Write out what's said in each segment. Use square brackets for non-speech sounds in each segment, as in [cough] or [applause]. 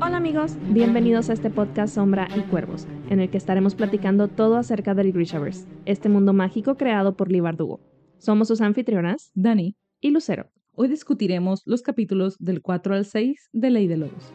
Hola amigos, bienvenidos a este podcast Sombra y Cuervos, en el que estaremos platicando todo acerca del Grishaverse, este mundo mágico creado por Lee Bardugo. Somos sus anfitrionas, Dani, y Lucero. hoy discutiremos los capítulos del 4 al 6 de Ley de Lobos.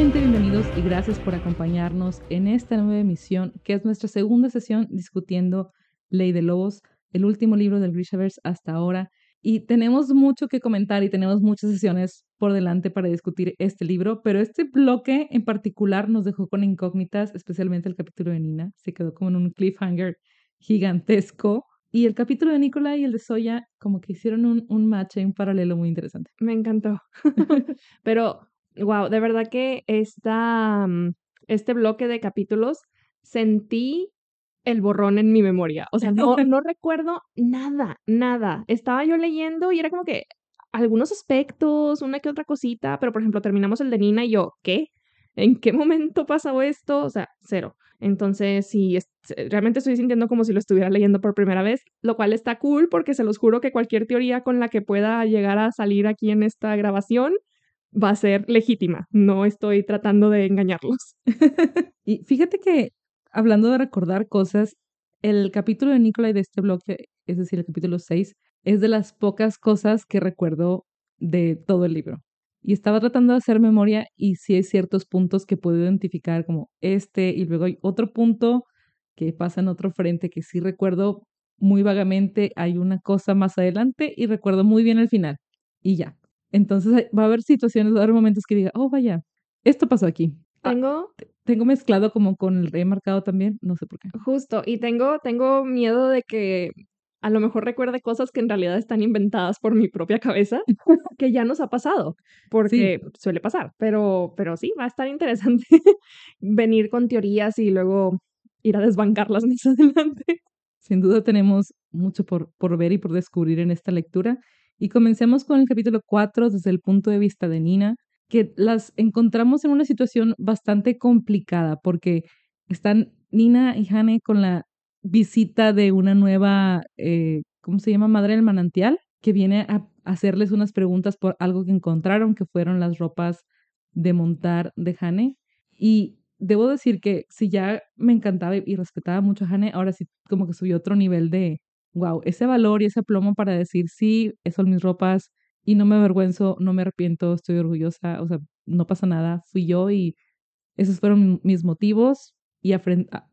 Nuevamente bienvenidos y gracias por acompañarnos en esta nueva emisión, que es nuestra segunda sesión discutiendo Ley de Lobos, el último libro del Grishaverse hasta ahora. Y tenemos mucho que comentar y tenemos muchas sesiones por delante para discutir este libro, pero este bloque en particular nos dejó con incógnitas, especialmente el capítulo de Nina. Se quedó como en un cliffhanger gigantesco. Y el capítulo de Nicola y el de Soya como que hicieron un, un match en paralelo muy interesante. Me encantó. [laughs] Pero, wow, de verdad que esta, mm, este bloque de capítulos sentí el borrón en mi memoria. O sea, no, [laughs] no recuerdo nada, nada. Estaba yo leyendo y era como que algunos aspectos, una que otra cosita, pero por ejemplo terminamos el de Nina y yo, ¿qué? ¿En qué momento pasó esto? O sea, cero. Entonces, sí, es- realmente estoy sintiendo como si lo estuviera leyendo por primera vez, lo cual está cool porque se los juro que cualquier teoría con la que pueda llegar a salir aquí en esta grabación va a ser legítima. No estoy tratando de engañarlos. [laughs] Y fíjate que, hablando de recordar cosas, el capítulo de Nicola y de este bloque, es decir, el capítulo 6, es de las pocas cosas que recuerdo de todo el libro. Y estaba tratando de hacer memoria y sí hay ciertos puntos que puedo identificar como este y luego hay otro punto que pasa en otro frente que sí recuerdo muy vagamente, hay una cosa más adelante y recuerdo muy bien el final y ya. Entonces hay- va a haber situaciones, va a haber momentos que diga, oh vaya, esto pasó aquí. Ah, Tengo tengo mezclado como con el rey marcado también, no sé por qué. Justo, y tengo, tengo miedo de que a lo mejor recuerde cosas que en realidad están inventadas por mi propia cabeza, [laughs] que ya nos ha pasado, porque suele pasar, pero, pero sí, va a estar interesante [laughs] venir con teorías y luego ir a desbancarlas más [laughs] adelante. Sin duda tenemos mucho por, por ver y por descubrir en esta lectura. Y comencemos con el capítulo 4 desde el punto de vista de Nina, que las encontramos en una situación bastante complicada porque están Nina y Hane con la visita de una nueva, eh, ¿cómo se llama? Madre del manantial, que viene a hacerles unas preguntas por algo que encontraron, que fueron las ropas de montar de Hane. Y debo decir que si ya me encantaba y- respetaba mucho a Hane, ahora sí como que subió otro nivel de, wow, ese valor y ese plomo para decir, sí, son mis ropas y no me avergüenzo, no me arrepiento, estoy orgullosa, o sea, no pasa nada, fui yo y esos fueron mis motivos y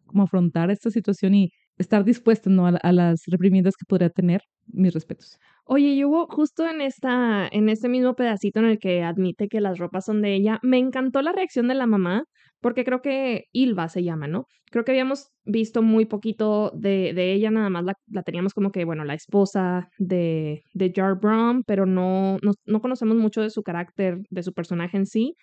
como afrontar esta situación y estar dispuesta ¿no? a, a las reprimiendas que podría tener, mis respetos. Oye, y hubo justo en esta, en este mismo pedacito en el que admite que las ropas son de ella, me encantó la reacción de la mamá, porque creo que Ilva se llama, ¿no? Creo que habíamos visto muy poquito de, ella, nada más la, teníamos como que, bueno, la esposa de, de Jar Brum, pero no, no, no conocemos mucho de su carácter, de su personaje en sí,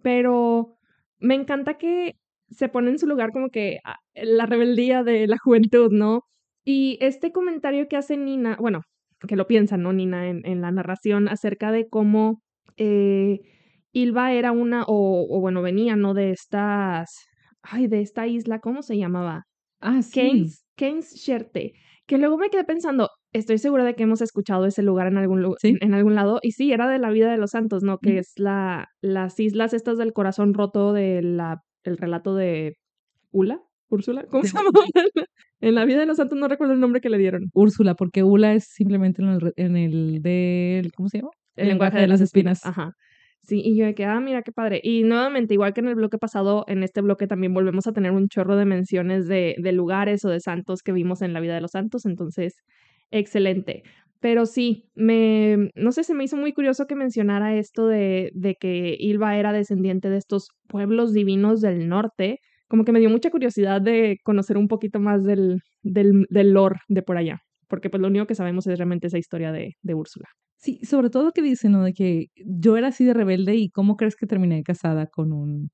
pero me encanta que se pone en su lugar como que ah, la rebeldía de la [laughs] juventud, ¿no? Y este comentario que hace Nina, bueno, que lo piensa, ¿no, Nina, en, en la narración acerca de cómo eh, Ilva era una, o, o bueno, venía, ¿no? De estas, ay, de esta isla, ¿cómo se llamaba? Ah, sí. Keynes, Keynes Sherte, que luego me quedé pensando, estoy segura de que hemos escuchado ese lugar en algún, lu- Sí. en algún lado, y sí, era de la vida de los santos, ¿no? Que es la, las islas estas del corazón roto de la, el relato de Ula, Úrsula, ¿cómo De- se llama? [laughs] en la vida de los santos no recuerdo el nombre que le dieron. Úrsula, porque Ula es simplemente en el, en el del, ¿cómo se llama? El lenguaje de las espinas. Ajá. Sí, y yo de que, ah, mira qué padre. Y nuevamente, igual que en el bloque pasado, en este bloque también volvemos a tener un chorro de menciones de, de lugares o de santos que vimos en la vida de los santos. Entonces, excelente. Pero sí, me, no sé, se me hizo muy curioso que mencionara esto de, de que Ilva era descendiente de estos pueblos divinos del norte. Como que me dio mucha curiosidad de conocer un poquito más del, del, del lore de por allá. Porque pues lo único que sabemos es realmente esa historia de, de Úrsula. Sí, sobre todo lo que dice, ¿no? De que yo era así de rebelde y cómo crees que terminé casada con un,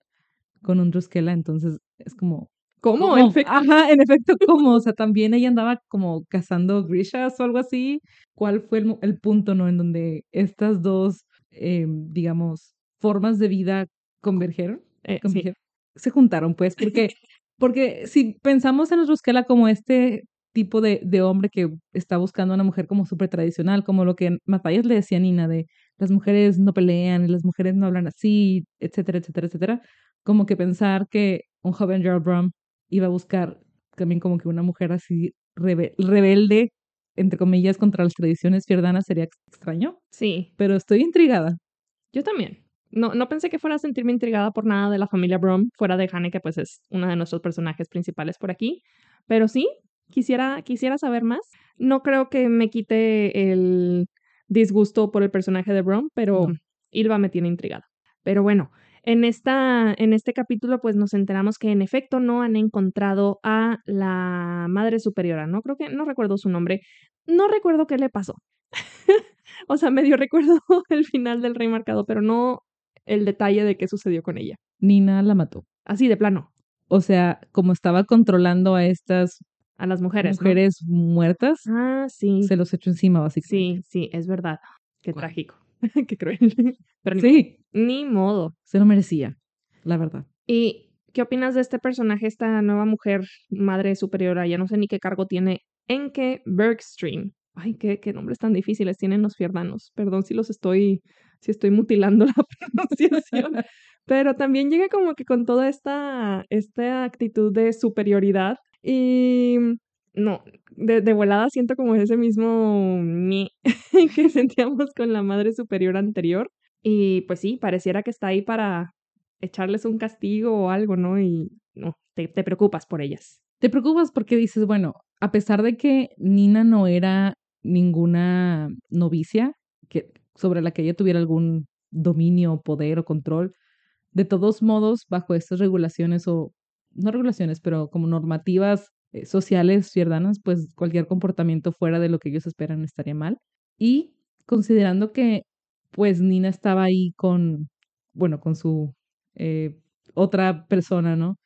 con un Druskela. Entonces es como, ¿Cómo? ¿cómo? En efecto. Ajá, en efecto, [laughs] ¿cómo? O sea, también ella andaba como cazando grishas o algo así. ¿Cuál fue el, el punto, no? En donde estas dos, eh, digamos, formas de vida convergieron. Eh, sí. Se juntaron, pues, porque, porque si pensamos en Ruskela como este tipo de, de hombre que está buscando a una mujer como súper tradicional, como lo que Matthias le decía a Nina de las mujeres no pelean y las mujeres no hablan así, etcétera, etcétera, etcétera, como que pensar que un joven Gerald Brom iba a buscar también como que una mujer así rebe- rebelde, entre comillas, contra las tradiciones fierdanas sería ex- extraño, Sí, pero estoy intrigada. yo también. No, no pensé que fuera a sentirme intrigada por nada de la familia Brom, fuera de Hane, que pues es uno de nuestros personajes principales por aquí. Pero sí, quisiera, quisiera saber más. No creo que me quite el disgusto por el personaje de Brom, pero No. Ilva me tiene intrigada. Pero bueno, en, esta, en este capítulo pues nos enteramos que en efecto no han encontrado a la madre superiora, ¿no? Creo que no recuerdo su nombre. No recuerdo qué le pasó. [laughs] o sea, medio recuerdo [laughs] el final del rey marcado, pero no el detalle de qué sucedió con ella. Nina la mató. Así de plano, O sea, como estaba controlando a estas a las mujeres. ¿no? mujeres muertas, Ah, sí. se los echó encima, básicamente. Sí, sí, es verdad. Qué trágico. [laughs] Qué cruel. Pero ni, Sí, ni modo. se lo merecía, la verdad. ¿Y qué opinas de este personaje, esta nueva mujer, madre superiora? Ya no sé ni qué cargo tiene. Enke Bergstream. Ay, qué, qué nombres tan difíciles tienen los fierdanos. Perdón si los estoy, si estoy mutilando la [laughs] pronunciación. [laughs] Pero también llega como que con toda esta, esta actitud de superioridad. Y no, de, de volada siento como ese mismo [laughs] que sentíamos con la madre superior anterior. Y pues sí, pareciera que está ahí para echarles un castigo o algo, ¿no? Y no, te, te preocupas por ellas. Te preocupas porque dices, bueno, a pesar de que Nina no era ninguna novicia que, sobre la que ella tuviera algún dominio, poder o control, de todos modos, bajo estas regulaciones o, no regulaciones, pero como normativas eh, sociales ciudadanas, pues cualquier comportamiento fuera de lo que ellos esperan estaría mal. Y considerando que, pues Nina estaba ahí con, bueno, con su eh, otra persona, ¿no?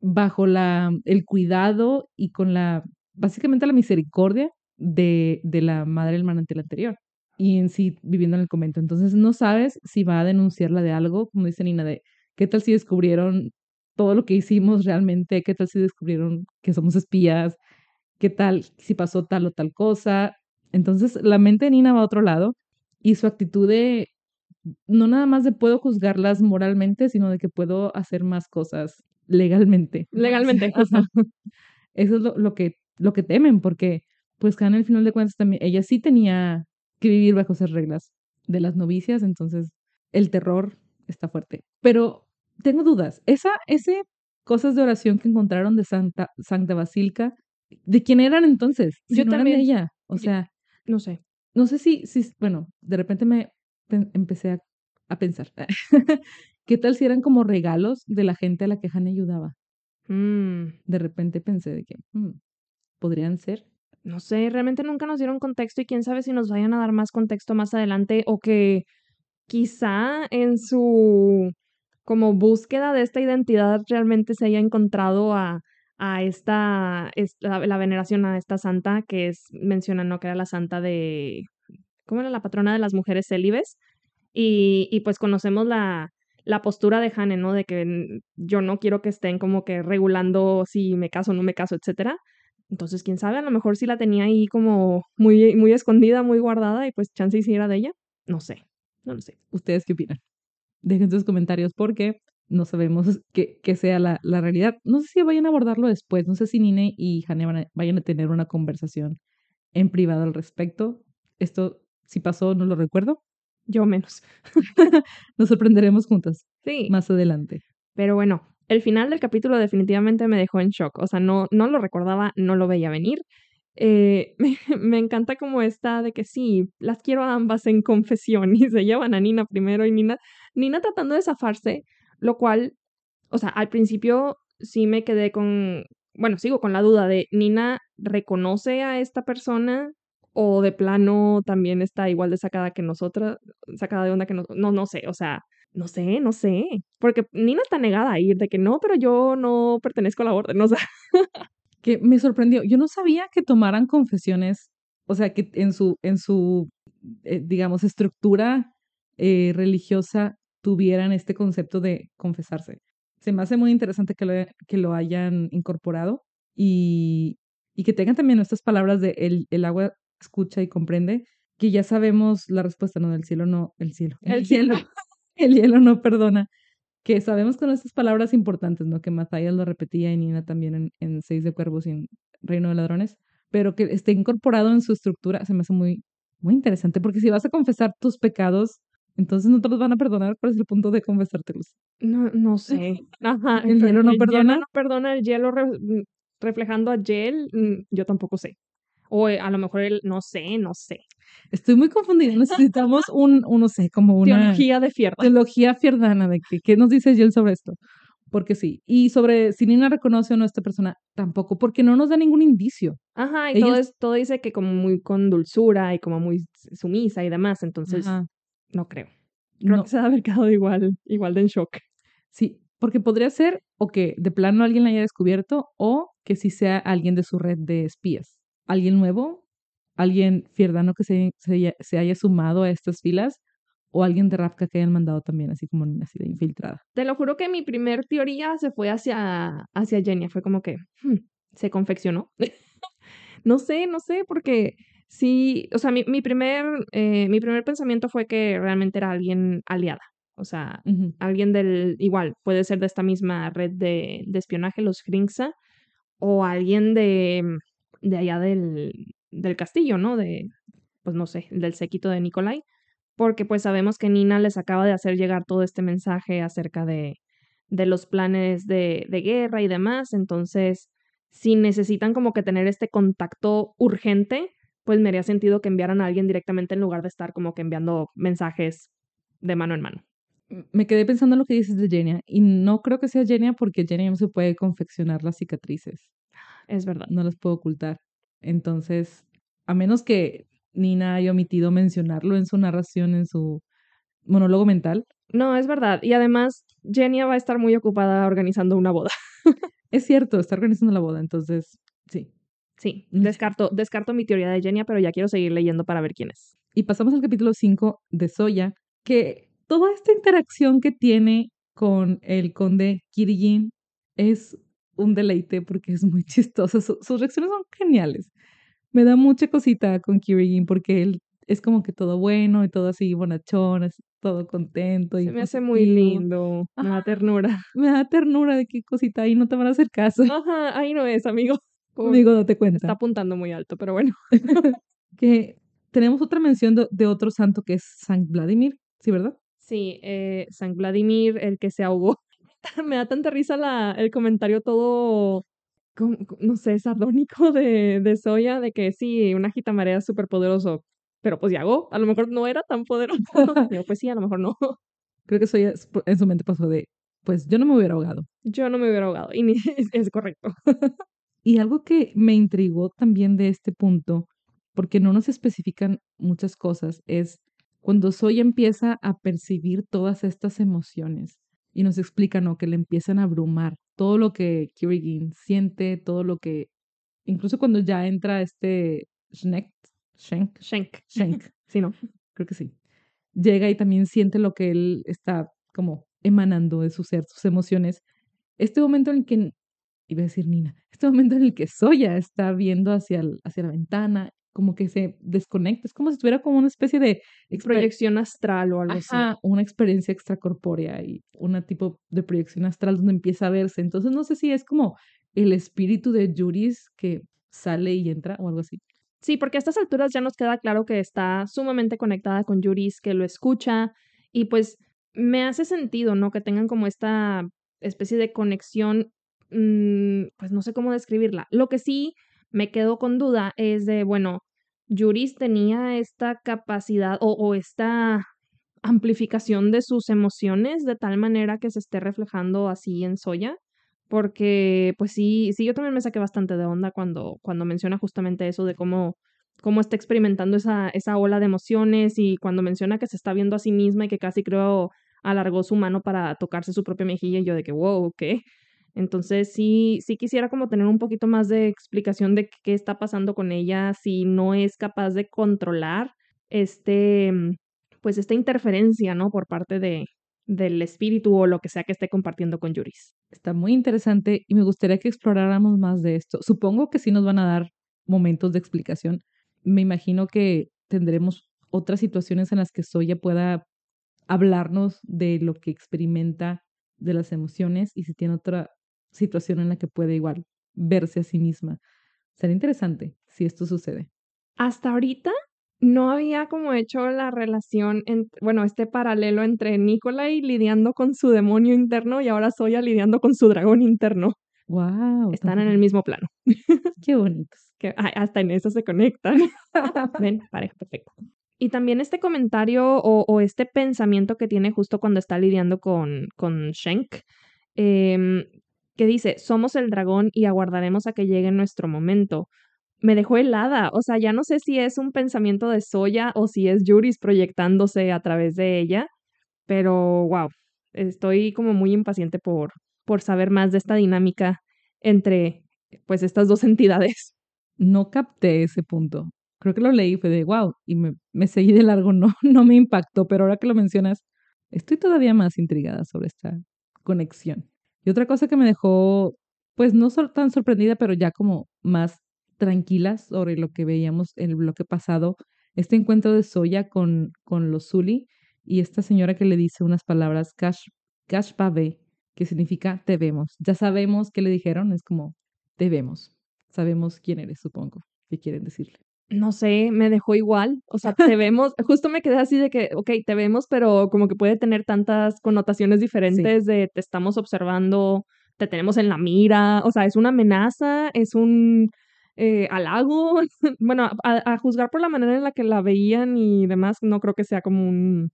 Bajo la, el cuidado y con la, básicamente la misericordia de, de la madre del manantial anterior y en sí viviendo en el convento. Entonces no sabes si va a denunciarla de algo, como dice Nina, de qué tal si descubrieron todo lo que hicimos realmente, qué tal si descubrieron que somos espías, qué tal si pasó tal o tal cosa. Entonces la mente de Nina va a otro lado y su actitud de no nada más de puedo juzgarlas moralmente, sino de que puedo hacer más cosas legalmente. Legalmente. [laughs] Ajá. Eso es lo, lo que, lo que temen, porque pues Hannah al final de cuentas también, ella sí tenía que vivir bajo esas reglas de las novicias, entonces el terror está fuerte. Pero tengo dudas, esa, ese cosas de oración que encontraron de Santa, Santa Basílica, ¿de quién eran entonces? Si Yo no eran de también. ella. O Yo- sea, No sé. no sé si, si bueno, de repente me empecé a, a pensar, [laughs] ¿qué tal si eran como regalos de la gente a la que Hannah ayudaba? Mm, De repente pensé de que "Hmm, podrían ser. No sé, realmente nunca nos dieron contexto y quién sabe si nos vayan a dar más contexto más adelante o que quizá en su como búsqueda de esta identidad realmente se haya encontrado a, a esta, es- la, veneración a esta santa que es, mencionan, ¿no? Que era la santa de, ¿cómo era la patrona de las mujeres célibes? Y, y pues conocemos la, la postura de Hane, ¿no? De que yo no quiero que estén como que regulando si me caso o no me caso, etcétera. Entonces, quién sabe, a lo mejor sí la tenía ahí como muy, muy escondida, muy guardada, y pues chance y si era de ella. No sé, no lo sé. ¿Ustedes qué opinan? Dejen sus comentarios porque no sabemos qué, sea la, la realidad. No sé si vayan a abordarlo después. No sé si Nine y Hane van a- vayan a tener una conversación en privado al respecto. Esto, si pasó, no lo recuerdo. Yo menos. [laughs] Nos sorprenderemos juntas Sí. más adelante. Pero bueno, el final del capítulo definitivamente me dejó en shock. O sea, no, no lo recordaba, no lo veía venir. Eh, [laughs] me, encanta como esta de que sí, las quiero a ambas en confesión y se llevan a Nina primero y Nina, Nina tratando de zafarse, lo cual, o sea, al principio sí me quedé con, bueno, sigo con la duda de Nina reconoce a esta persona o de plano también está igual de sacada que nosotras, sacada de onda que nosotros, no, no sé, o sea, no sé, no sé. Porque Nina está negada a ir, de que no, pero yo no pertenezco a la orden, o sea. [laughs] Que me sorprendió. Yo no sabía que tomaran confesiones, o sea, que en su, en su eh, digamos, estructura eh, religiosa tuvieran este concepto de confesarse. Se me hace muy interesante que lo, que lo hayan incorporado y, y que tengan también nuestras palabras de el, el agua escucha y comprende, que ya sabemos la respuesta, no, del cielo no, el cielo. El cielo. [laughs] el hielo no perdona. Que sabemos con estas palabras importantes, ¿no? Que Matthias lo repetía y Nina también en, en Seis de Cuervos y en Reino de Ladrones, pero que esté incorporado en su estructura se me hace muy, muy interesante, porque si vas a confesar tus pecados, entonces no te los van a perdonar. ¿Cuál es el punto de confesártelos? No, no sé. [laughs] Ajá, ¿El hielo no perdona? no perdona, el hielo re- mm, reflejando a Gel, mm, yo tampoco sé. O eh, a lo mejor él, no sé, no sé. Estoy muy confundida. Necesitamos [laughs] un, un no sé, como una Teología de fierda. teología fierdana de que, qué nos dice Jill sobre esto. Porque sí. Y sobre si Nina reconoce o no a esta persona, tampoco, porque no nos da ningún indicio. Ajá, y Ella todo, es- todo dice que como muy con dulzura y como muy sumisa y demás, entonces Ajá. no creo. Creo No, que se ha quedado igual, igual de en shock. sí, porque podría ser o que de plano alguien la haya descubierto o que sí sea alguien de su red de espías. Alguien nuevo, alguien fierdano que se, se, haya- se haya sumado a estas filas o alguien de Rapka que hayan mandado también, así como así de infiltrada. Te lo juro que mi primer teoría se fue hacia, hacia Jenny. Fue como que hmm, se confeccionó. [laughs] no sé, no sé, porque sí, o sea, mi, mi primer, eh, mi primer pensamiento fue que realmente era alguien aliada. O sea, alguien del, igual, puede ser de esta misma red de, de espionaje, los Gringsa, o alguien de, de allá del, del castillo, ¿no? De, pues no sé, del séquito de Nikolai, porque pues sabemos que Nina les acaba de hacer llegar todo este mensaje acerca de, de los planes de, de guerra y demás, entonces, si necesitan como que tener este contacto urgente, pues me haría sentido que enviaran a alguien directamente en lugar de estar como que enviando mensajes de mano en mano. Me quedé pensando en lo que dices de Jenia y no creo que sea Jenia porque Jenia no se puede confeccionar las cicatrices. Es verdad. no las puedo ocultar. Entonces, a menos que Nina haya omitido mencionarlo en su narración, en su monólogo mental, No, es verdad. Y además, Genia va a estar muy ocupada organizando una boda. [laughs] es cierto, está organizando la boda, entonces, sí. Sí, Mm. descarto, descarto mi teoría de Genia, pero ya quiero seguir leyendo para ver quién es. Y pasamos al capítulo 5 de Soya, que toda esta interacción que tiene con el conde Kirigin es un deleite porque es muy [laughs] chistosa. Su- sus reacciones son geniales. Me da mucha cosita con Kirigin porque él es como que todo bueno y todo así bonachón, así, todo contento. y Se me hace muy lindo. Me da Ajá. ternura. [laughs] Me da ternura de qué cosita ahí no te van a hacer caso. Ajá, ahí no es, amigo. [laughs] Pobre. Amigo, date Está cuenta. apuntando muy alto, pero bueno. Que tenemos otra mención de, de otro santo que es San Vladimir, ¿sí, verdad? Sí, eh, San Vladimir, el que se ahogó. [laughs] Me da tanta risa la, el comentario todo, como- no sé, sardónico de, de Soya, de que sí, una jitamarea es súper poderoso, pero pues Yago, a lo mejor no era tan poderoso. [laughs] Pues sí, a lo mejor no. [laughs] Creo que soy en su mente pasó de, pues yo no me hubiera ahogado. Yo no me hubiera ahogado, y ni, es, es correcto. Y algo que me intrigó también de este punto, porque no nos especifican muchas cosas, es cuando Soy empieza a percibir todas estas emociones y nos explican ¿no? que le empiezan a abrumar todo lo que Kirigin siente, todo lo que, incluso cuando ya entra este Schneck, Schenk, Shank. Schenk, [laughs] Sí, ¿no? creo que sí, llega y también siente lo que él está como emanando de su ser, sus emociones. Este momento en el que, iba a decir Nina, este momento en el que Soya está viendo hacia, el- hacia la ventana, como que se desconecta, es como si tuviera como una especie de Proyección astral o algo así. Una experiencia extracorpórea y una tipo de proyección astral donde empieza a verse. Entonces no sé si es como el espíritu de Juris que sale y entra o algo así. Sí, porque a estas alturas ya nos queda claro que está sumamente conectada con Yuris, que lo escucha y pues me hace sentido, ¿no? Que tengan como esta especie de conexión, mm, pues no sé cómo describirla. Lo que sí me quedo con duda es de, bueno, Yuris tenía esta capacidad o, esta amplificación de sus emociones de tal manera que se esté reflejando así en Soya porque pues sí, sí, yo también me saqué bastante de onda cuando, cuando menciona justamente eso de cómo, cómo está experimentando esa, esa ola de emociones y cuando menciona que se está viendo a sí misma y que casi creo alargó su mano para tocarse su propia mejilla y yo de que, wow, ¿qué? Entonces sí, sí quisiera como tener un poquito más de explicación de qué está pasando con ella, si no es capaz de controlar este, pues esta interferencia, ¿no? Por parte de, del espíritu o lo que sea que esté compartiendo con Yuris. Está muy interesante y me gustaría que exploráramos más de esto. Supongo que sí nos van a dar momentos de explicación. Me imagino que tendremos otras situaciones en las que Soya pueda hablarnos de lo que experimenta, de las emociones y si tiene otra situación en la que puede igual verse a sí misma. Sería interesante si esto sucede. Hasta ahorita no había como hecho la relación, en, bueno, este paralelo entre Nikolai lidiando con su demonio interno y ahora Soya lidiando con su dragón interno. Wow. Están en el mismo plano. [laughs] Qué bonitos. Que hasta en eso se conectan. [laughs] Ven, pareja, perfecto. Y también este comentario o, este pensamiento que tiene justo cuando está lidiando con, con Shenk, em, que dice, somos el dragón y aguardaremos a que llegue nuestro momento me dejó helada. O sea, ya no sé si es un pensamiento de Soya o si es Yuris proyectándose a través de ella, pero wow, estoy como muy impaciente por, por saber más de esta dinámica entre pues estas dos [laughs] entidades. No capté ese punto. Creo que lo leí, fue de wow, y me, me seguí de largo, [laughs] no, no me impactó, pero ahora que lo mencionas, estoy todavía más intrigada sobre esta conexión. Y otra cosa que me dejó, pues no tan sorprendida, pero ya como más tranquilas sobre lo que veíamos en el bloque pasado, este encuentro de Soya con, con los Zuli y esta señora que le dice unas palabras, Cash, Cash que significa te vemos. Ya sabemos qué le dijeron, es como te vemos. Sabemos quién eres, supongo, qué quieren decirle. No sé, me dejó igual. O sea, te vemos, justo me quedé así de que, ok, te vemos, pero como que puede tener tantas connotaciones diferentes de te estamos observando, te tenemos en la mira. O sea, es una amenaza, es un eh, halago. [laughs] bueno, a, juzgar por la manera en la que la veían y demás, no creo que sea como un,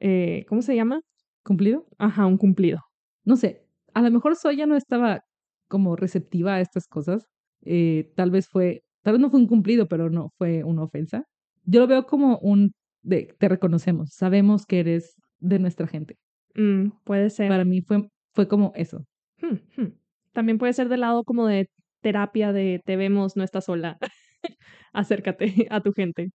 eh, ¿cómo se llama? ¿Cumplido? Ajá, un cumplido. No sé, a lo mejor Soya no estaba como receptiva a estas cosas. Eh, tal vez fue, tal vez no fue un cumplido, pero no fue una ofensa. Yo lo veo como un, de, te reconocemos, sabemos que eres de nuestra gente. Mm, puede ser. Para mí fue, fue como eso. Hmm, hmm. También puede ser del lado como de terapia de te vemos, no estás sola. [laughs] Acércate a tu gente.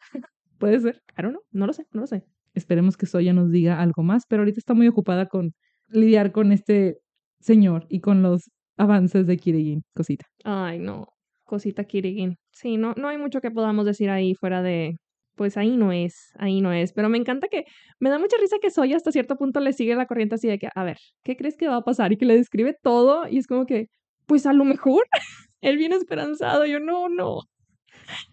Puede ser, claro, no, no lo sé, no lo sé. Esperemos que Soya nos diga algo más, pero ahorita está muy ocupada con lidiar con este señor y con los avances de Kirigin, cosita. Ay, no, cosita Kirigin. Sí, no, no hay mucho que podamos decir ahí fuera de, pues ahí no es, ahí no es. Pero me encanta que, me da mucha risa que Soya hasta cierto punto le sigue la corriente así de que, a ver, ¿qué crees que va a pasar? Y que le describe todo y es como que, pues a lo mejor [laughs] él viene esperanzado. Yo, no, no,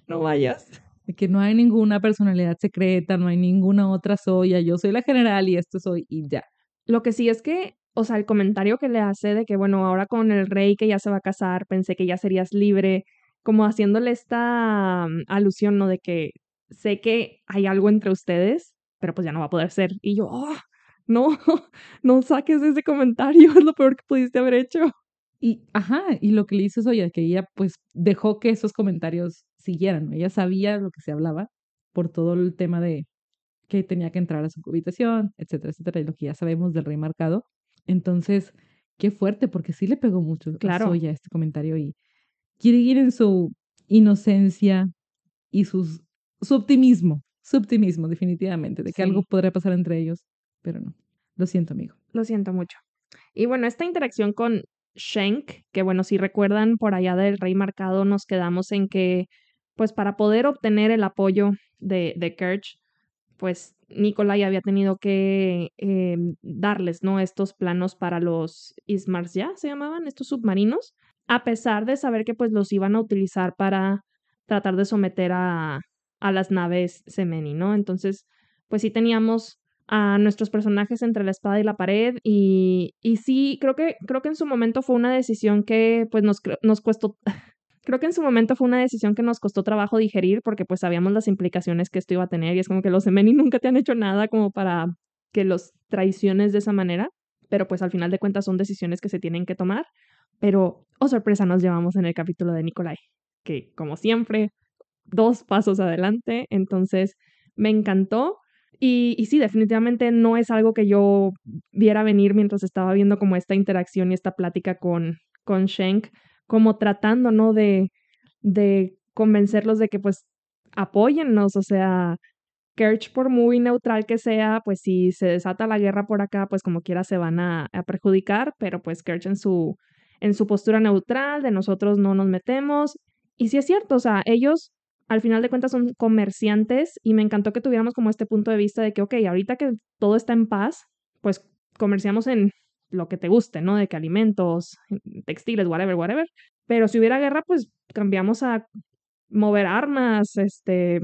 no vayas. De que no hay ninguna personalidad secreta, no hay ninguna otra soya. Yo soy la general y esto soy y ya. Lo que sí es que, o sea, el comentario que le hace de que, bueno, ahora con el rey que ya se va a casar, pensé que ya serías libre, como haciéndole esta mm, alusión, ¿no? De que sé que hay algo entre ustedes, pero pues ya no va a poder ser. Y yo, oh, no, [laughs] no saques ese comentario, [laughs] es lo peor que pudiste haber hecho. Y, ajá, y lo que le hizo es, que ella pues dejó que esos comentarios siguieran, Ella sabía lo que se hablaba por todo el tema de que tenía que entrar a su habitación, etcétera, etcétera, y lo que ya sabemos del rey marcado. Entonces, qué fuerte, porque sí le pegó mucho claro. a Soya este comentario y quiere ir en su inocencia y sus, su optimismo, su optimismo definitivamente, de que algo podría pasar entre ellos, pero no. Lo siento, amigo. Lo siento mucho. Y bueno, esta interacción con Shank, que bueno, si recuerdan por allá del Rey Marcado, nos quedamos en que, pues para poder obtener el apoyo de, de Kerch, pues Nikolai había tenido que eh, darles, ¿no? Estos planos para los Ismars, ¿ya se llamaban? Estos submarinos, a pesar de saber que pues los iban a utilizar para tratar de someter a, a las naves Semeni, ¿no? Entonces, pues sí teníamos a nuestros personajes entre la espada y la pared y, y sí, creo que, creo que en su momento fue una decisión que pues nos, nos costó, creo que en su momento fue una decisión que nos costó trabajo digerir porque pues sabíamos las implicaciones que esto iba a tener y es como que los Emeni [laughs] nunca te han hecho nada como para que los traiciones de esa manera, pero pues al final de cuentas son decisiones que se tienen que tomar, pero oh sorpresa nos llevamos en el capítulo de Nikolai, que como siempre, dos pasos adelante, entonces me encantó y, sí, definitivamente no es algo que yo viera venir mientras estaba viendo como esta interacción y esta plática con, con Shank, como tratando, ¿no? De, de convencerlos de que pues apóyennos, o sea, Kerch, por muy neutral que sea, pues si se desata la guerra por acá, pues como quiera se van a, a perjudicar, pero pues Kerch en su, en su postura neutral, de nosotros no nos metemos. Y sí es cierto, o sea, ellos al final de cuentas son comerciantes y me encantó que tuviéramos como este punto de vista de que, ok, ahorita que todo está en paz, pues comerciamos en lo que te guste, ¿no? De que alimentos, textiles, whatever, whatever. Pero si hubiera guerra, pues cambiamos a mover armas, este,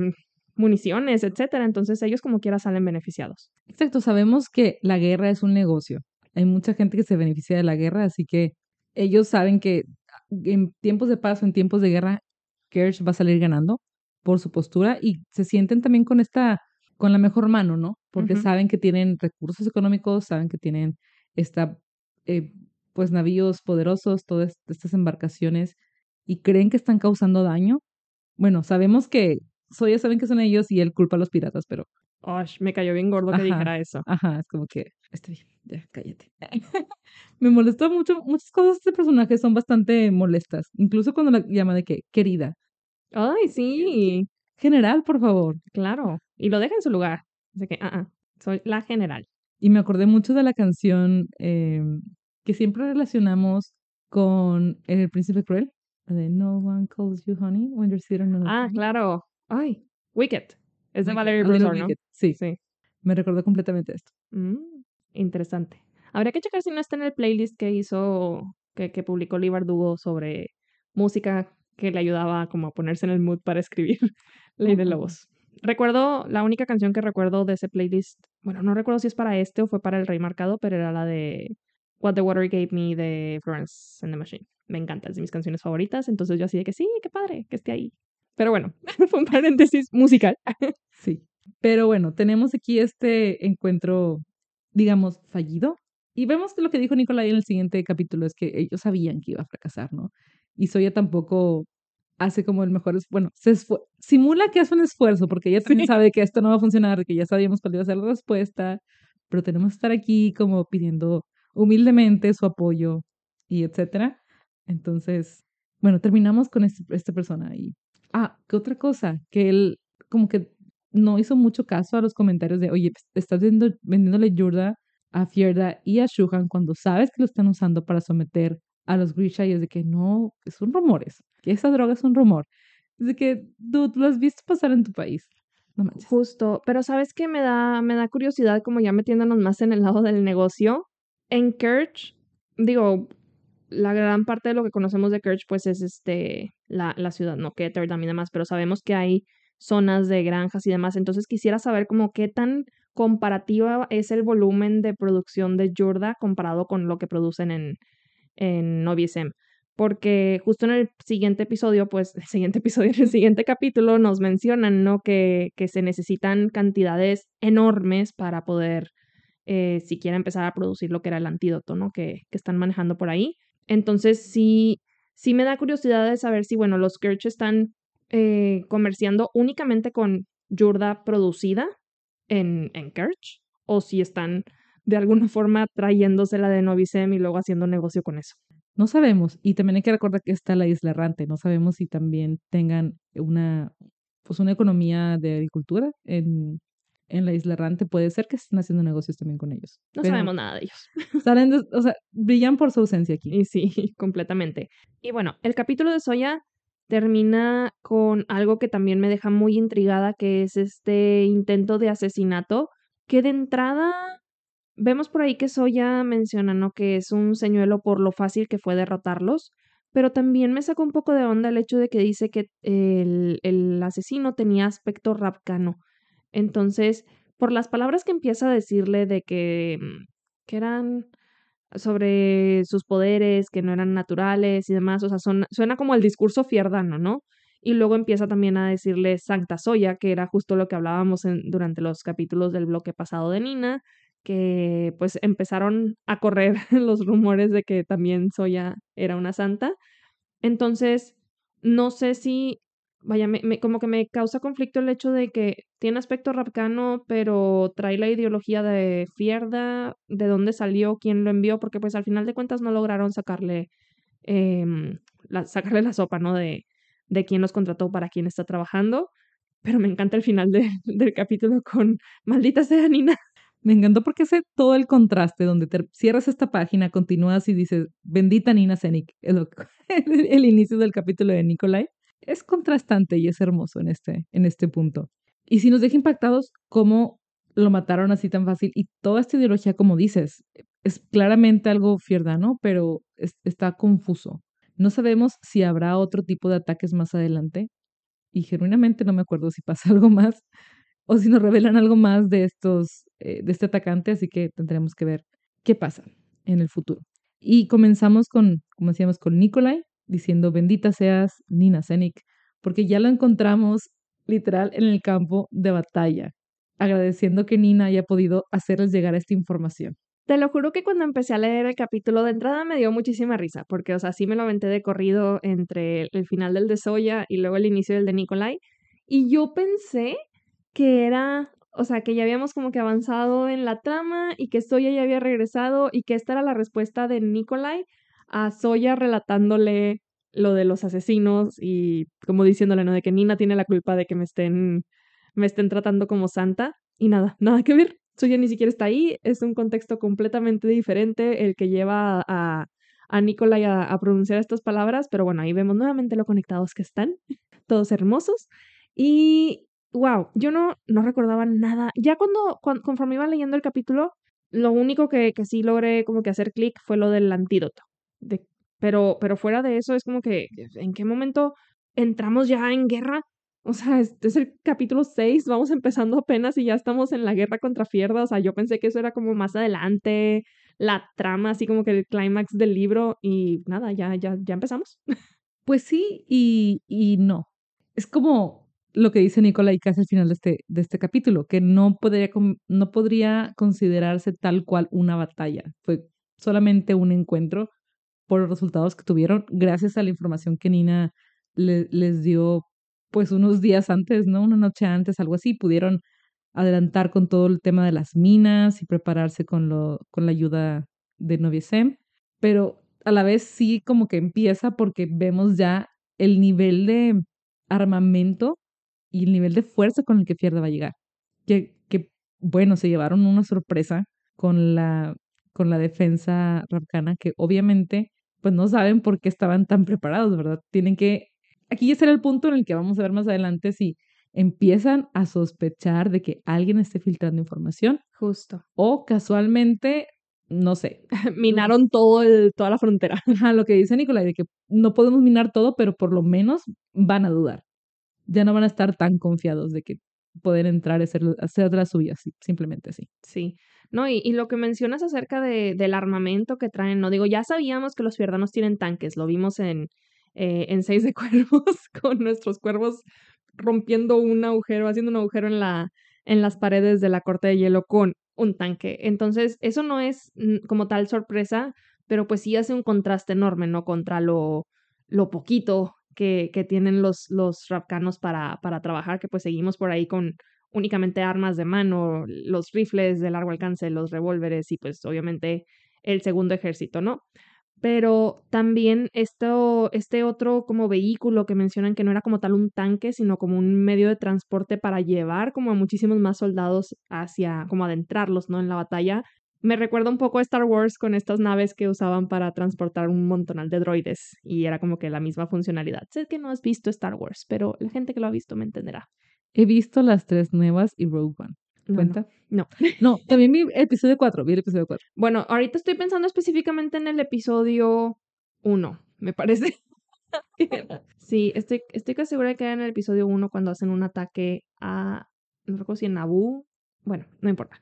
municiones, etcétera. Entonces ellos como quiera salen beneficiados. Exacto, sabemos que la guerra es un negocio. Hay mucha gente que se beneficia de la guerra, así que ellos saben que en tiempos de paz o en tiempos de guerra, Kersh va a salir ganando por su postura y se sienten también con esta, con la mejor mano, ¿no? Porque saben que tienen recursos económicos, saben que tienen esta, eh, pues navíos poderosos, todas estas embarcaciones y creen que están causando daño. Bueno, sabemos que Soya saben que son ellos y él culpa a los piratas, pero... me cayó bien gordo que dijera eso. Ajá, es como que, está bien, ya, cállate. [laughs] me molestó mucho, muchas cosas de este personaje son bastante molestas, incluso cuando la llama de que, querida. Ay, sí. General, por favor. Claro, y lo deja en su lugar. Así que, ah, uh soy la general. Y me acordé mucho de la canción eh, que siempre relacionamos con El Príncipe Cruel, de No One Calls You Honey when you're sitting on Ah, claro. Ay, Wicked. Es de Valerie Broussard, ¿no? Sí. sí. Me recordó completamente esto. Mm, interesante. Habría que checar si no está en el playlist que hizo, que, que publicó Lee Bardugo sobre música que le ayudaba como a ponerse en el mood para escribir [laughs] Ley de Lobos. Recuerdo, la única canción que recuerdo de ese playlist, bueno, no recuerdo si es para este o fue para El Rey Marcado, pero era la de What the Water Gave Me de Florence and the Machine. Me encanta, es de mis canciones favoritas, entonces yo así de que sí, qué padre, que esté ahí. Pero bueno, [laughs] fue un paréntesis musical. [laughs] sí. Pero bueno, tenemos aquí este encuentro, digamos, fallido. Y vemos que lo que dijo Nicolai en el siguiente capítulo es que ellos sabían que iba a fracasar, ¿no? Y Soya tampoco hace como el mejor, bueno, se simula que hace un esfuerzo porque ella también sabe que esto no va a funcionar, que ya sabíamos cuál iba a ser la respuesta, pero tenemos que estar aquí como pidiendo humildemente su apoyo y etcétera. Entonces, bueno, terminamos con este, esta persona y, ah, ¿qué otra cosa? Que él como que no hizo mucho caso a los comentarios de, oye, estás vendiendo, vendiéndole Yurda a Fierda y a Shuhan cuando sabes que lo están usando para someter a los Grisha y es de que no, son rumores, que esa droga es un rumor. De que, tú lo has visto pasar en tu país. No manches. Justo, pero ¿sabes qué? Me da, me da curiosidad como ya metiéndonos más en el lado del negocio. En Kerch, digo, la gran parte de lo que conocemos de Kerch pues es este, la, la ciudad, no Ketterdam y demás, pero sabemos que hay zonas de granjas y demás, entonces quisiera saber como qué tan comparativa es el volumen de producción de Yurda comparado con lo que producen en, en. Porque justo en el siguiente episodio, pues el siguiente [laughs] episodio, en el siguiente capítulo nos mencionan, ¿no? Que, que se necesitan cantidades enormes para poder eh, siquiera empezar a producir lo que era el antídoto, ¿no? Que, que están manejando por ahí. Entonces sí, sí me da curiosidad de saber si, bueno, los Kirch están eh, comerciando únicamente con yurda producida en, en Kirch o si están de alguna forma trayéndosela de Novicem y luego haciendo negocio con eso. No sabemos. Y también hay que recordar que está la isla errante. No sabemos si también tengan una, pues una economía de agricultura en, en la isla errante. Puede ser que estén haciendo negocios también con ellos. No sabemos nada de ellos. [laughs] Salen, o sea, brillan por su ausencia aquí. Y sí, [laughs] completamente. Y bueno, el capítulo de Soya termina con algo que también me deja muy intrigada, que es este intento de asesinato, que de entrada Vemos por ahí que Soya menciona. Que es un señuelo por lo fácil que fue derrotarlos, pero también me sacó un poco de onda el hecho de que dice que el, el asesino tenía aspecto rapcano. Entonces, por las palabras que empieza a decirle de que, mm, que eran sobre sus poderes, que no eran naturales y demás, o sea, suena como el discurso fierdano, ¿no? Y luego empieza también a decirle Santa Soya, que era justo lo que hablábamos en, durante los capítulos del bloque pasado de Nina, que pues empezaron a correr [laughs] los rumores de que también Soya era una santa. Entonces, no sé si, vaya, me, como que me causa conflicto el hecho de que tiene aspecto rapcano, pero trae la ideología de Fierda, de dónde salió, quién lo envió, porque pues al final de cuentas no lograron sacarle, eh, la, sacarle la sopa, ¿no? De, de quién los contrató, para quién está trabajando. pero me encanta el final [laughs] del capítulo con maldita sea Nina. Me encantó porque hace todo el contraste donde te cierras esta página, continúas y dices, bendita Nina Zenik, [laughs] el, el, inicio del capítulo de Nikolai. Es contrastante y es hermoso en este, en este punto. Y si nos deja impactados cómo lo mataron así tan fácil y toda esta ideología, como dices, es claramente algo fierdano, pero está confuso. No sabemos si habrá otro tipo de ataques más adelante y genuinamente no me acuerdo si pasa [laughs] algo más o si nos revelan algo más de estos, eh, de este atacante, así que tendremos que ver qué pasa en el futuro. Y comenzamos con, como decíamos, con Nikolai diciendo bendita seas Nina Zenik, porque ya lo encontramos literal en el campo de batalla, agradeciendo que Nina haya podido hacerles llegar esta información. Te lo juro que cuando empecé a leer el capítulo de entrada me dio muchísima risa, porque, o sea, sí me lo aventé de corrido entre el final del de Soya y luego el inicio del de Nikolai. Y yo pensé que era, o sea, que ya habíamos como que avanzado en la trama y que Soya ya había regresado y que esta era la respuesta de Nikolai a Soya relatándole lo de los asesinos y como diciéndole, ¿no? De que Nina tiene la culpa de que me estén, me estén tratando como santa y nada, nada que ver. Soya ni siquiera está ahí, es un contexto completamente diferente el que lleva a, a Nicolai a, pronunciar estas palabras, pero bueno, ahí vemos nuevamente lo conectados que están, todos hermosos. Y wow, yo no, no recordaba nada. Ya cuando, conforme iba leyendo el capítulo, lo único que, que sí logré como que hacer clic fue lo del antídoto. Pero, pero fuera de eso es como que, ¿en qué momento entramos ya en guerra? O sea, este es el capítulo 6, vamos empezando apenas y ya estamos en la guerra contra Fierda. O sea, yo pensé que eso era como más adelante, la trama, así como que el clímax del libro y nada, ya, ya, ya empezamos. Pues sí y, y no. Es como lo que dice Nicolai casi al final de este, de este capítulo, que no podría, no podría considerarse tal cual una batalla. Fue solamente un encuentro por los resultados que tuvieron gracias a la información que Nina les dio pues unos días antes, ¿no? Una noche antes, algo así, pudieron adelantar con todo el tema de las minas y prepararse con, lo, con la ayuda de Noviesem, pero a la vez sí como que empieza porque vemos ya el nivel de armamento y el nivel de fuerza con el que Fierda va a llegar. Que, que bueno, se llevaron una sorpresa con la, con la defensa rafcana que obviamente pues no saben por qué estaban tan preparados, ¿verdad? Tienen que aquí ya será el punto en el que vamos a ver más adelante si empiezan a sospechar de que alguien esté filtrando información. Justo. O casualmente, no sé. [laughs] Minaron todo el, toda la frontera. Ajá, lo que dice Nicolai, de que no podemos minar todo, pero por lo menos van a dudar. Ya no van a estar tan confiados de que pueden entrar y hacer, hacer las suyas, simplemente así. Sí. No, y, y, lo que mencionas acerca de, del armamento que traen, no digo, ya sabíamos que los ciudadanos tienen tanques, lo vimos en, eh, en seis de [laughs] cuervos, con nuestros cuervos rompiendo un agujero, haciendo un agujero en, la, en las paredes de la corte de hielo con un tanque. Entonces, eso no es mm, como tal sorpresa, pero pues sí hace un contraste enorme, ¿no? Contra lo, lo poquito que, que tienen los, los rapcanos para, para trabajar, que pues seguimos por ahí con únicamente armas de mano, los rifles de largo alcance, los revólveres y pues obviamente el segundo ejército, ¿no? pero también esto, este otro como vehículo que mencionan que no era como tal un tanque, sino como un medio de transporte para llevar como a muchísimos más soldados hacia, como adentrarlos, ¿no? En la batalla. Me recuerda un poco a Star Wars con estas naves que usaban para transportar un montonal de droides y era como que la misma funcionalidad. Sé que no has visto Star Wars, pero la gente que lo ha visto me entenderá. He visto las tres nuevas y Rogue One. ¿Cuenta? No. [laughs] No, también vi el episodio 4, vi el episodio 4. Bueno, ahorita estoy pensando específicamente en el episodio 1, me parece. [laughs] sí, estoy, estoy casi segura de que era en el episodio 1 cuando hacen un ataque a, no recuerdo si en Naboo. Bueno, no importa.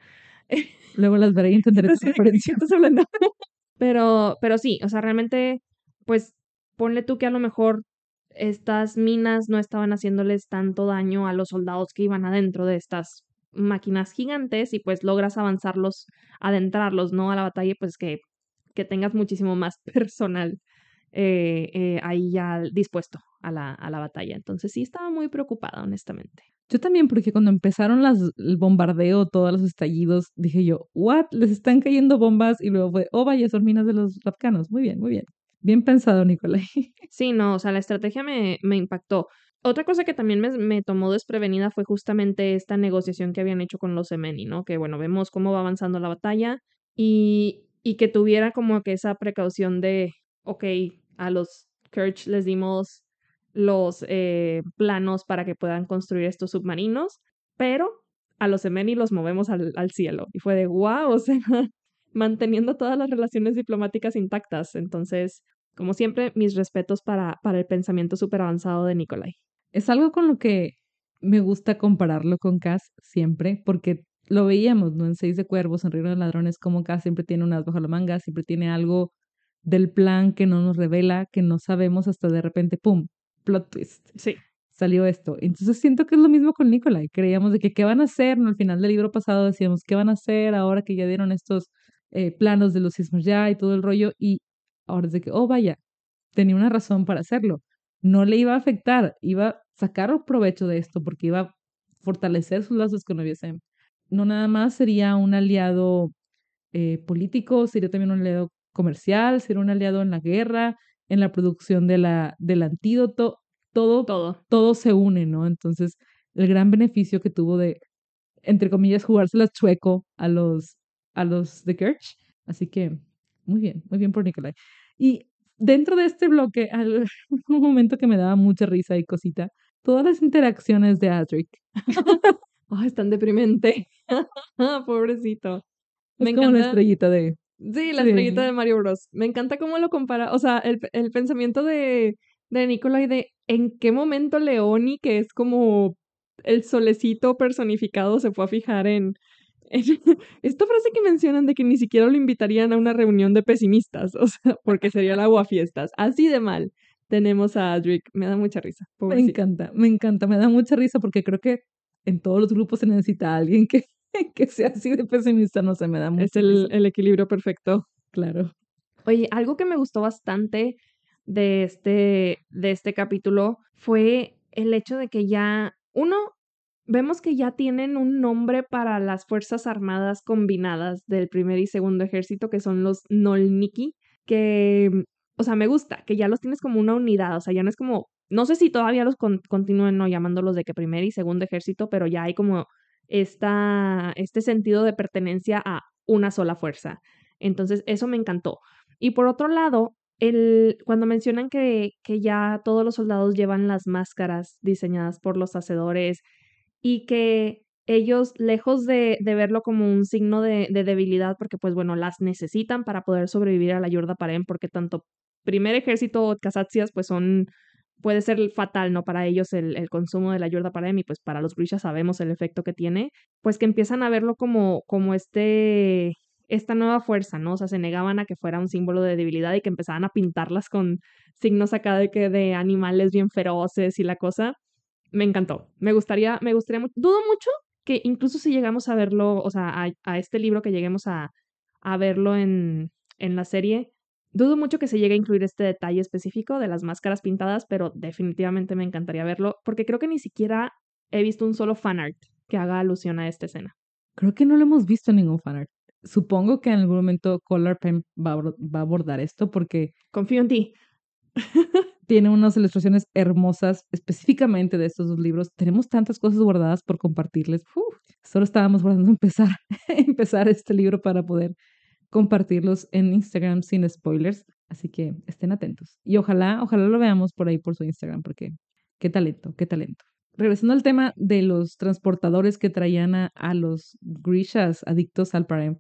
Luego las veré y entenderé tu referencia. Estás hablando. [laughs] pero, pero sí, o sea, realmente, pues ponle tú que a lo mejor estas minas no estaban haciéndoles tanto daño a los soldados que iban adentro de estas máquinas gigantes y pues logras avanzarlos, adentrarlos, ¿no? A la batalla, pues que, que tengas muchísimo más [laughs] personal eh, eh, ahí ya dispuesto a la, a la batalla. Entonces sí estaba muy preocupada, honestamente. Yo también, porque cuando empezaron las, el bombardeo, todos los estallidos, dije yo, ¿what? Les están cayendo bombas y luego fue, oh, vaya, son minas de los afganos. Muy bien, muy bien. Bien pensado, Nicolai. [laughs] Sí, no, o sea, la estrategia me, me impactó. Otra cosa que también me, me, tomó desprevenida fue justamente esta negociación que habían hecho con los Semeni, ¿no? Que bueno, vemos cómo va avanzando la batalla y, y que tuviera como que esa precaución de, ok, a los Kirch les dimos los eh, planos para que puedan construir estos submarinos, pero a los Semeni los movemos al, al cielo. Y fue de wow, [laughs] o sea, manteniendo todas las relaciones diplomáticas intactas. Entonces, como siempre, mis respetos para, para el pensamiento súper avanzado de Nikolai. Es algo con lo que me gusta compararlo con Cass siempre, porque lo veíamos, ¿no? En Seis de Cuervos, en Reino de Ladrones, como Cass siempre tiene unas bajo la manga, siempre tiene algo del plan que no nos revela, que no sabemos hasta de repente, ¡pum! Plot twist. Sí. Salió esto. Entonces siento que es lo mismo con Nicolai. Creíamos de que qué van a hacer. Al final del libro pasado decíamos, ¿qué van a hacer ahora que ya dieron estos eh, planos de los sismos ya y todo el rollo? Y ahora es de que, oh, vaya, tenía una razón para hacerlo. No le iba a afectar, iba a sacar provecho de esto porque iba a fortalecer sus lazos con OBSM. No nada más sería un aliado eh, político, sería también un aliado comercial, sería un aliado en la guerra, en la producción de la, del antídoto, todo, todo, todo se une, ¿no? Entonces, el gran beneficio que tuvo de, entre comillas, jugárselas chueco a los, a los de Kirch. Así que, muy bien, muy bien por Nikolai. Y dentro de este bloque, [laughs] un momento que me daba mucha risa y cosita, todas las interacciones de Adric. [laughs] oh, es tan deprimente. [laughs] Pobrecito. Me es como una estrellita de... Sí, la estrellita de Mario Bros. Me encanta cómo lo compara. O sea, el, el pensamiento de, de Nicolai de en qué momento Leoni, que es como el solecito personificado, se fue a fijar en, [laughs] esta frase que mencionan de que ni siquiera lo invitarían a una reunión de pesimistas, o sea, [laughs] porque sería el aguafiestas. Así de mal tenemos a Adric. Me da mucha risa. Me encanta, me encanta, me da mucha risa porque creo que en todos los grupos se necesita alguien que, [laughs] que sea así de pesimista, no se me da mucha Es el, el equilibrio perfecto. Claro. Oye, algo que me gustó bastante de este, de este capítulo fue el hecho de que ya, uno, vemos que ya tienen un nombre para las Fuerzas Armadas combinadas del primer y segundo ejército, que son los Nolniki, que, o sea, me gusta, que ya los tienes como una unidad, o sea, ya no es como, no sé si todavía los continúen no llamándolos de que primer y segundo ejército, pero ya hay como esta, este sentido de pertenencia a una sola fuerza. Entonces, eso me encantó. Y por otro lado, el, cuando mencionan que, que ya todos los soldados llevan las máscaras diseñadas por los hacedores y que ellos, lejos de, de verlo como un signo de, de, debilidad, porque pues bueno, las necesitan para poder sobrevivir a la Yurda Parem, porque tanto primer ejército o Kazatsias pues son, puede ser fatal, ¿no? Para ellos el, el consumo de la Yurda Parem y pues para los Grishas sabemos el efecto que tiene, pues que empiezan a verlo como, como este esta nueva fuerza, ¿no? O sea, se negaban a que fuera un símbolo de debilidad y que empezaban a pintarlas con signos acá de que de animales bien feroces y la cosa. Me encantó. Me gustaría, me gustaría mucho. Dudo mucho que incluso si llegamos a verlo, o sea, a, a este libro que lleguemos a, a verlo en, en la serie, dudo mucho que se llegue a incluir este detalle específico de las máscaras pintadas, pero definitivamente me encantaría verlo, porque creo que ni siquiera he visto un solo fanart que haga alusión a esta escena. Creo que no lo hemos visto en ningún fanart supongo que en algún momento Color Pen va a, abordar esto porque... Confío en ti. [laughs] tiene unas ilustraciones hermosas específicamente de estos dos libros. Tenemos tantas cosas guardadas por compartirles. solo estábamos guardando [laughs] empezar, empezar este libro para poder compartirlos en Instagram sin spoilers. Así que estén atentos. Y ojalá, ojalá lo veamos por ahí por su Instagram, porque qué talento, qué talento regresando al tema de los transportadores que traían a, los Grishas adictos al Prime,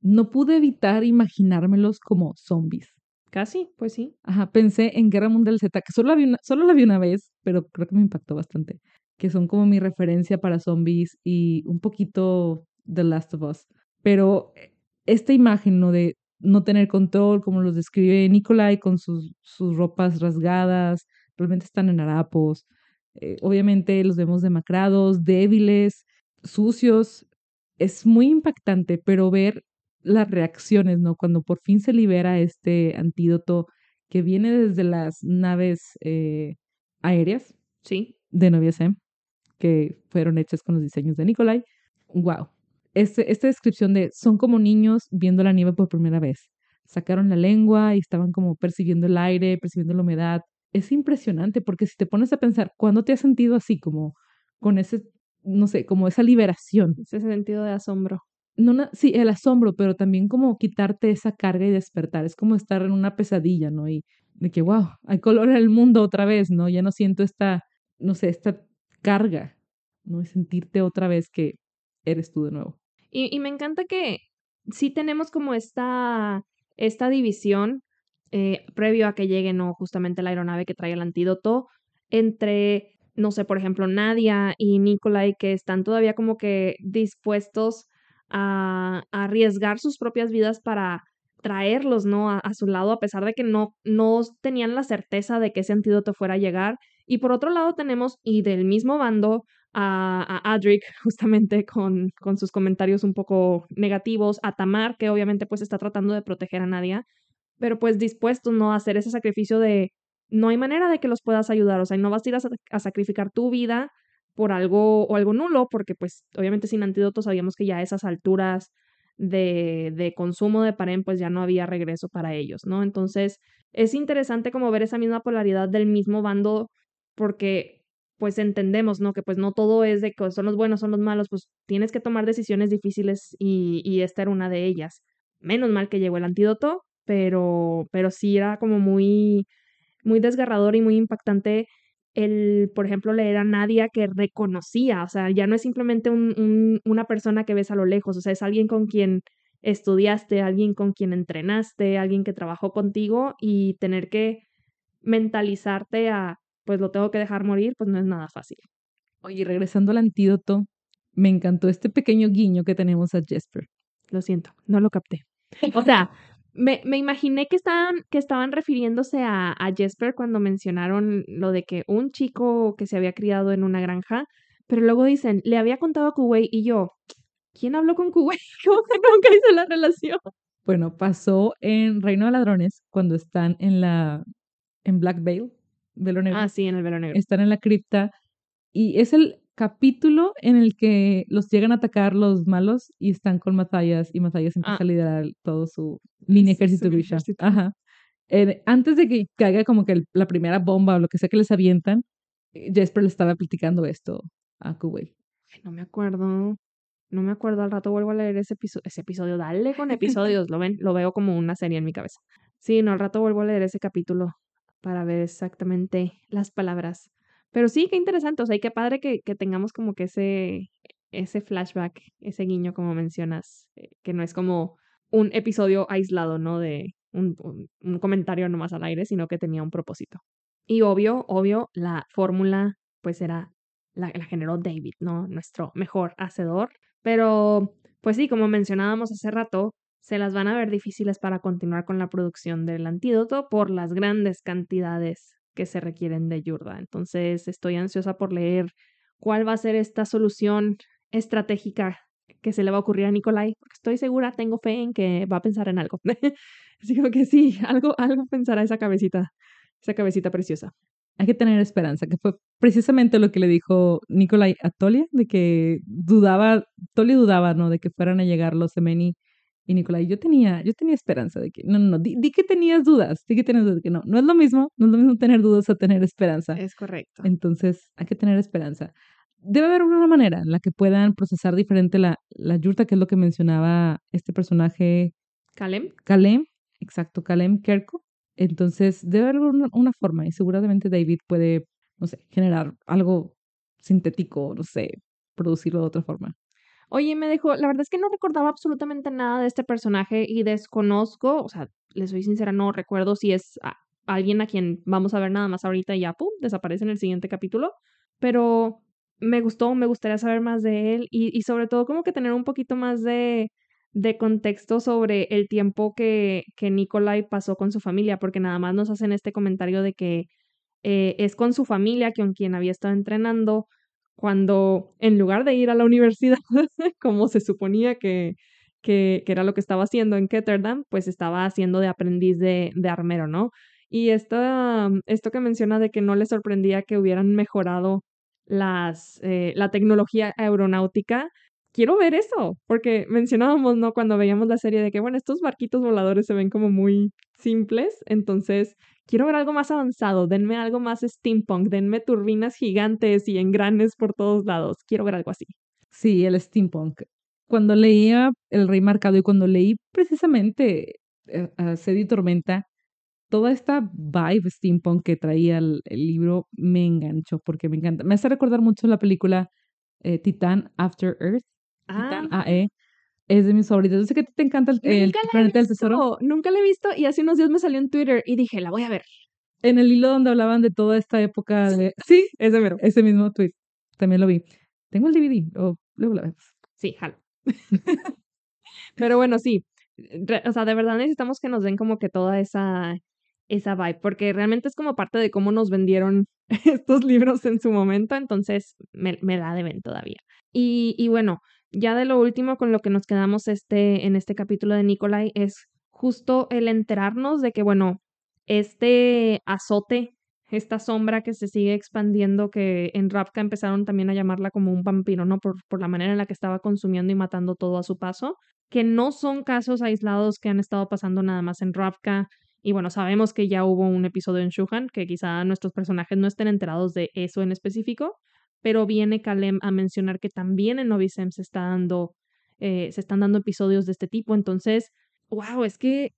no pude evitar imaginármelos como zombies. Casi, pues sí. Ajá, pensé en Guerra Mundial Z, que solo la, vi una, solo la vi una vez, pero creo que me impactó bastante. Que son como mi referencia para zombies y un poquito The Last of Us. Pero eh, esta imagen, ¿no? De no tener control, como los describe Nikolai con sus, sus ropas rasgadas, realmente están en harapos. Eh, obviamente los vemos demacrados, débiles, sucios. Es muy impactante, pero ver las reacciones, ¿no? Cuando por fin se libera este antídoto que viene desde las naves eh, aéreas, sí, de Novia Sem, que fueron hechas con los diseños de Nikolai. Wow. Este, esta descripción de son como niños viendo la nieve por primera vez. Sacaron la lengua y estaban como percibiendo el aire, percibiendo la humedad. es impresionante porque si te pones a pensar, ¿cuándo te has sentido así como con ese, no sé, como esa liberación? Ese sentido de asombro. No, sí, el asombro, pero también como quitarte esa carga y despertar. Es como estar en una pesadilla, ¿no? Y de que, wow, hay color en el mundo otra vez, ¿no? Ya no siento esta, no sé, esta carga, ¿no? Y sentirte otra vez que eres tú de nuevo. Y, me encanta que sí tenemos como esta, esta división eh, previo a que llegue, no, justamente la aeronave que trae el antídoto, entre, no sé, por ejemplo, Nadia y Nikolai, que están todavía como que dispuestos a, arriesgar sus propias vidas para traerlos, ¿no? A, su lado, a pesar de que no, no tenían la certeza de que ese antídoto fuera a llegar. Y por otro lado tenemos, y del mismo bando, a, a Adric, [laughs] justamente con, con sus comentarios un poco negativos, a Tamar, que obviamente pues está tratando de proteger a Nadia, pero pues dispuestos, ¿no? A hacer ese sacrificio de no hay manera de que los puedas ayudar, o sea, no vas a ir a, sacrificar tu vida por algo o algo nulo, porque pues obviamente sin antídoto sabíamos que ya a esas alturas de, de consumo de Parén pues ya no había regreso para ellos, ¿no? Entonces es interesante como ver esa misma polaridad del mismo bando porque pues entendemos, ¿no? Que pues no todo es de que son los buenos, son los malos, pues tienes que tomar decisiones difíciles y, y esta era una de ellas. Menos mal que llegó el antídoto, pero, pero sí era como muy, muy desgarrador y muy impactante el, por ejemplo, leer a Nadia que reconocía, o sea, ya no es simplemente un, una persona que ves a lo lejos, o sea, es alguien con quien estudiaste, alguien con quien entrenaste, alguien que trabajó contigo y tener que mentalizarte a, pues lo tengo que dejar morir, pues no es nada fácil. Oye, regresando al antídoto, me encantó este pequeño guiño que tenemos a Jesper. Lo siento, no lo capté. O sea, me, me, imaginé que estaban, que estaban refiriéndose a, a, Jesper cuando mencionaron lo de que un chico que se había criado en una granja, pero luego dicen, le había contado a Kuwait y yo, ¿quién habló con Kuwait? [laughs] ¿Cómo que nunca hizo la relación? Bueno, pasó en Reino de Ladrones cuando están en la, en Black Veil, Velo Negro. Ah, sí, en el Velo Negro. Están en la cripta y es el capítulo en el que los llegan a atacar los malos y están con Matthias y Matthias empieza a ah. liderar todo su línea ejército Grisha. Ajá. Eh, antes de que caiga como que la primera bomba o lo que sea que les avientan, eh, Jesper le estaba platicando esto a Kuwait. no me acuerdo. No me acuerdo, al rato vuelvo a leer ese, episodio, ese episodio. Dale con [laughs] episodios, lo ven, lo veo como una serie en mi cabeza. Sí, no, al rato vuelvo a leer ese capítulo para ver exactamente las palabras. Pero sí, qué interesante, o sea, y qué padre que, que tengamos como que ese, ese flashback, ese guiño, como mencionas, eh, que no es como un episodio aislado, ¿no? De un, un, comentario nomás al aire, sino que tenía un propósito. Y obvio, obvio, la fórmula, pues era, la, la generó David, ¿no? Nuestro mejor hacedor. Pero, pues sí, como mencionábamos hace rato, se las van a ver difíciles para continuar con la producción del antídoto por las grandes cantidades que se requieren de Yurda. Entonces estoy ansiosa por leer cuál va a ser esta solución estratégica que se le va a ocurrir a Nikolai, porque estoy segura, tengo fe en que va a pensar en algo. [laughs] Así que sí, algo, algo pensará esa cabecita, esa cabecita preciosa. Hay que tener esperanza, que fue precisamente lo que le dijo Nikolai a Tolia, de que dudaba, Tolia dudaba, ¿no? De que fueran a llegar los Semeni y Nicolai, yo tenía, yo tenía esperanza de que, no, no, no, di, que tenías dudas, di que tenías dudas, de que no, no es lo mismo, no es lo mismo tener dudas a tener esperanza. Es correcto. Entonces, hay que tener esperanza. Debe haber una manera en la que puedan procesar diferente la, la yurta, que es lo que mencionaba este personaje. Kalem. Kalem, exacto, Kalem Kerko. Entonces, debe haber una, una forma y seguramente David puede, no sé, generar algo sintético, no sé, producirlo de otra forma. Oye, me dejó, la verdad es que no recordaba absolutamente nada de este personaje y desconozco, o sea, le soy sincera, no recuerdo si es alguien a quien vamos a ver nada más ahorita y ya, pum, desaparece en el siguiente capítulo, pero me gustó, me gustaría saber más de él y, y sobre todo como que tener un poquito más de, de contexto sobre el tiempo que, que Nikolai pasó con su familia, porque nada más nos hacen este comentario de que eh, es con su familia con quien había estado entrenando, cuando en lugar de ir a la universidad, [laughs] como se suponía que, que, era lo que estaba haciendo en Ketterdam, pues estaba haciendo de aprendiz de, armero, ¿no? Y esto, esto que menciona de que no le sorprendía que hubieran mejorado las, eh, la tecnología aeronáutica, quiero ver eso, porque mencionábamos, ¿no? Cuando veíamos la serie de que, bueno, estos barquitos voladores se ven como muy simples, entonces quiero ver algo más avanzado, denme algo más steampunk, denme turbinas gigantes y engranes por todos lados, quiero ver algo así. Sí, el steampunk. Cuando leía El Rey Marcado y cuando leí precisamente eh, a Sedi Tormenta, toda esta vibe steampunk que traía el, libro me enganchó porque me encanta. Me hace recordar mucho la película eh, Titan After Earth. Ah, AE. Es de mis favoritos. Yo sé que te encanta el, el la Planeta del Tesoro. Nunca la he visto y hace unos días me salió en Twitter y dije, la voy a ver. En el hilo donde hablaban de toda esta época de... Sí, Ese mero. ese mismo tweet. También lo vi. Tengo el DVD. O luego la vemos. Sí, jalo. Pero bueno, sí. O sea, de verdad necesitamos que nos den como que toda esa, esa vibe, porque realmente es como parte de cómo nos vendieron [laughs] estos libros en su momento, entonces me, me da de ver todavía. Y, y bueno, ya de lo último con lo que nos quedamos este, en este capítulo de Nikolai es justo el enterarnos de que, bueno, este azote, esta sombra que se sigue expandiendo, que en Ravka empezaron también a llamarla como un vampiro, ¿no? Por, por la manera en la que estaba consumiendo y matando todo a su paso, que no son casos aislados que han estado pasando nada más en Ravka. Y bueno, sabemos que ya hubo un episodio en Shuhan, que quizá nuestros personajes no estén enterados de eso en específico, pero viene Kalem a mencionar que también en Novisem se está dando, eh, se están dando episodios de este tipo. Entonces, wow, es que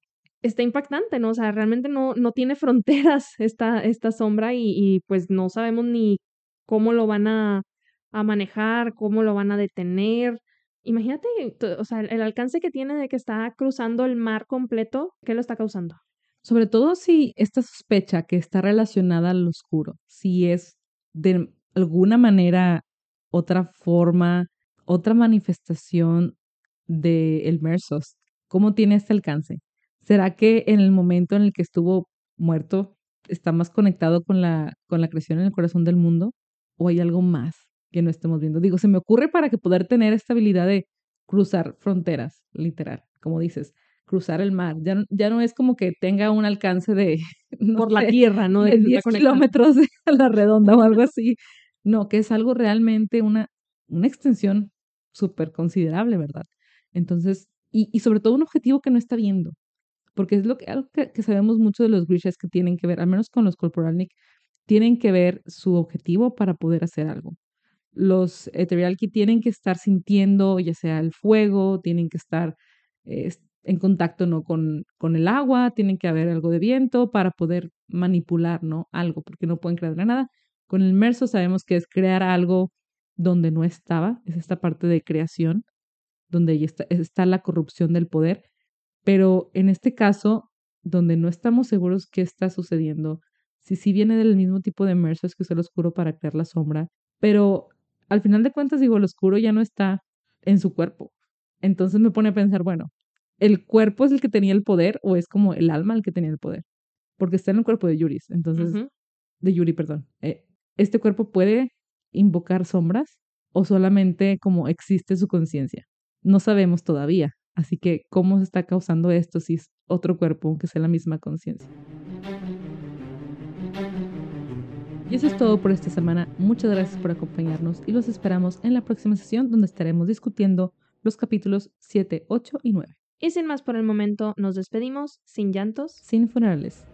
está impactante, ¿no? O sea, realmente no, no tiene [laughs] fronteras esta, esta sombra y, pues no sabemos ni cómo lo van a, a manejar, cómo lo van a detener. Imagínate, o sea, el, el alcance que tiene de que está cruzando el mar completo, ¿qué lo está causando? Sobre todo si esta sospecha que está relacionada al oscuro, si es de alguna manera otra forma, otra manifestación de el Mersos, ¿cómo tiene este alcance? ¿Será que en el momento en el que estuvo muerto está más conectado con la, con la creación en el corazón del mundo? ¿O hay algo más que no estemos viendo? Digo, se me ocurre para que poder tener esta habilidad de cruzar fronteras, literal, como dices, cruzar el mar. Ya, no- ya no es como que tenga un alcance de [laughs] no Por la tierra, ¿no? de que se está 10 conectando. kilómetros a la redonda o algo así. No, que es algo realmente una, una extensión súper considerable, ¿verdad? Entonces, y, sobre todo un objetivo que no está viendo, porque es lo que, algo que, sabemos mucho de los Grishas que tienen que ver, al menos con los Corporalnik, tienen que ver su objetivo para poder hacer algo. Los Eterialki tienen que estar sintiendo ya sea el fuego, tienen que estar eh, en contacto ¿no? con, con el agua, tienen que haber algo de viento para poder manipular ¿no? algo, porque no pueden crear nada. Con el Merso sabemos que es crear algo donde no estaba, es esta parte de creación, donde está, está la corrupción del poder, pero en este caso, donde no estamos seguros qué está sucediendo, si sí viene del mismo tipo de Merso, es que es el oscuro para crear la sombra, pero al final de cuentas, digo, el oscuro ya no está en su cuerpo. Entonces me pone a pensar, bueno, ¿el cuerpo es el que tenía el poder o es como el alma el que tenía el poder? Porque está en el cuerpo de Yuris, entonces, de Yuri, perdón. Eh, ¿Este cuerpo puede invocar sombras o solamente como existe su conciencia? No sabemos todavía. Así que, ¿cómo se está causando esto si es otro cuerpo, aunque sea la misma conciencia? Y eso es todo por esta semana. Muchas gracias por acompañarnos y los esperamos en la próxima sesión donde estaremos discutiendo los capítulos 7, 8 y 9. Y sin más por el momento, nos despedimos sin llantos. Sin funerales.